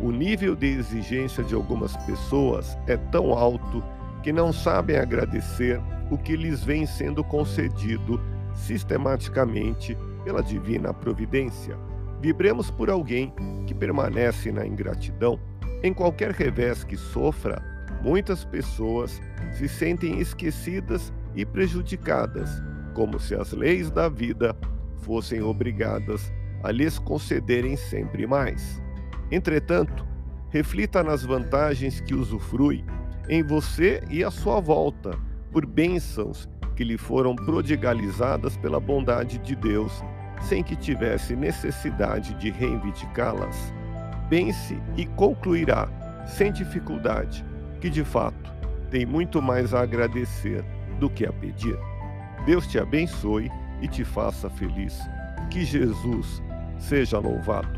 O nível de exigência de algumas pessoas é tão alto que não sabem agradecer o que lhes vem sendo concedido sistematicamente pela divina providência. Vibremos por alguém que permanece na ingratidão. Em qualquer revés que sofra, muitas pessoas se sentem esquecidas e prejudicadas, como se as leis da vida fossem obrigadas a lhes concederem sempre mais. Entretanto, reflita nas vantagens que usufrui em você e à sua volta, por bênçãos que lhe foram prodigalizadas pela bondade de Deus, sem que tivesse necessidade de reivindicá-las. Pense e concluirá, sem dificuldade, que de fato tem muito mais a agradecer do que a pedir. Deus te abençoe e te faça feliz. Que Jesus seja louvado.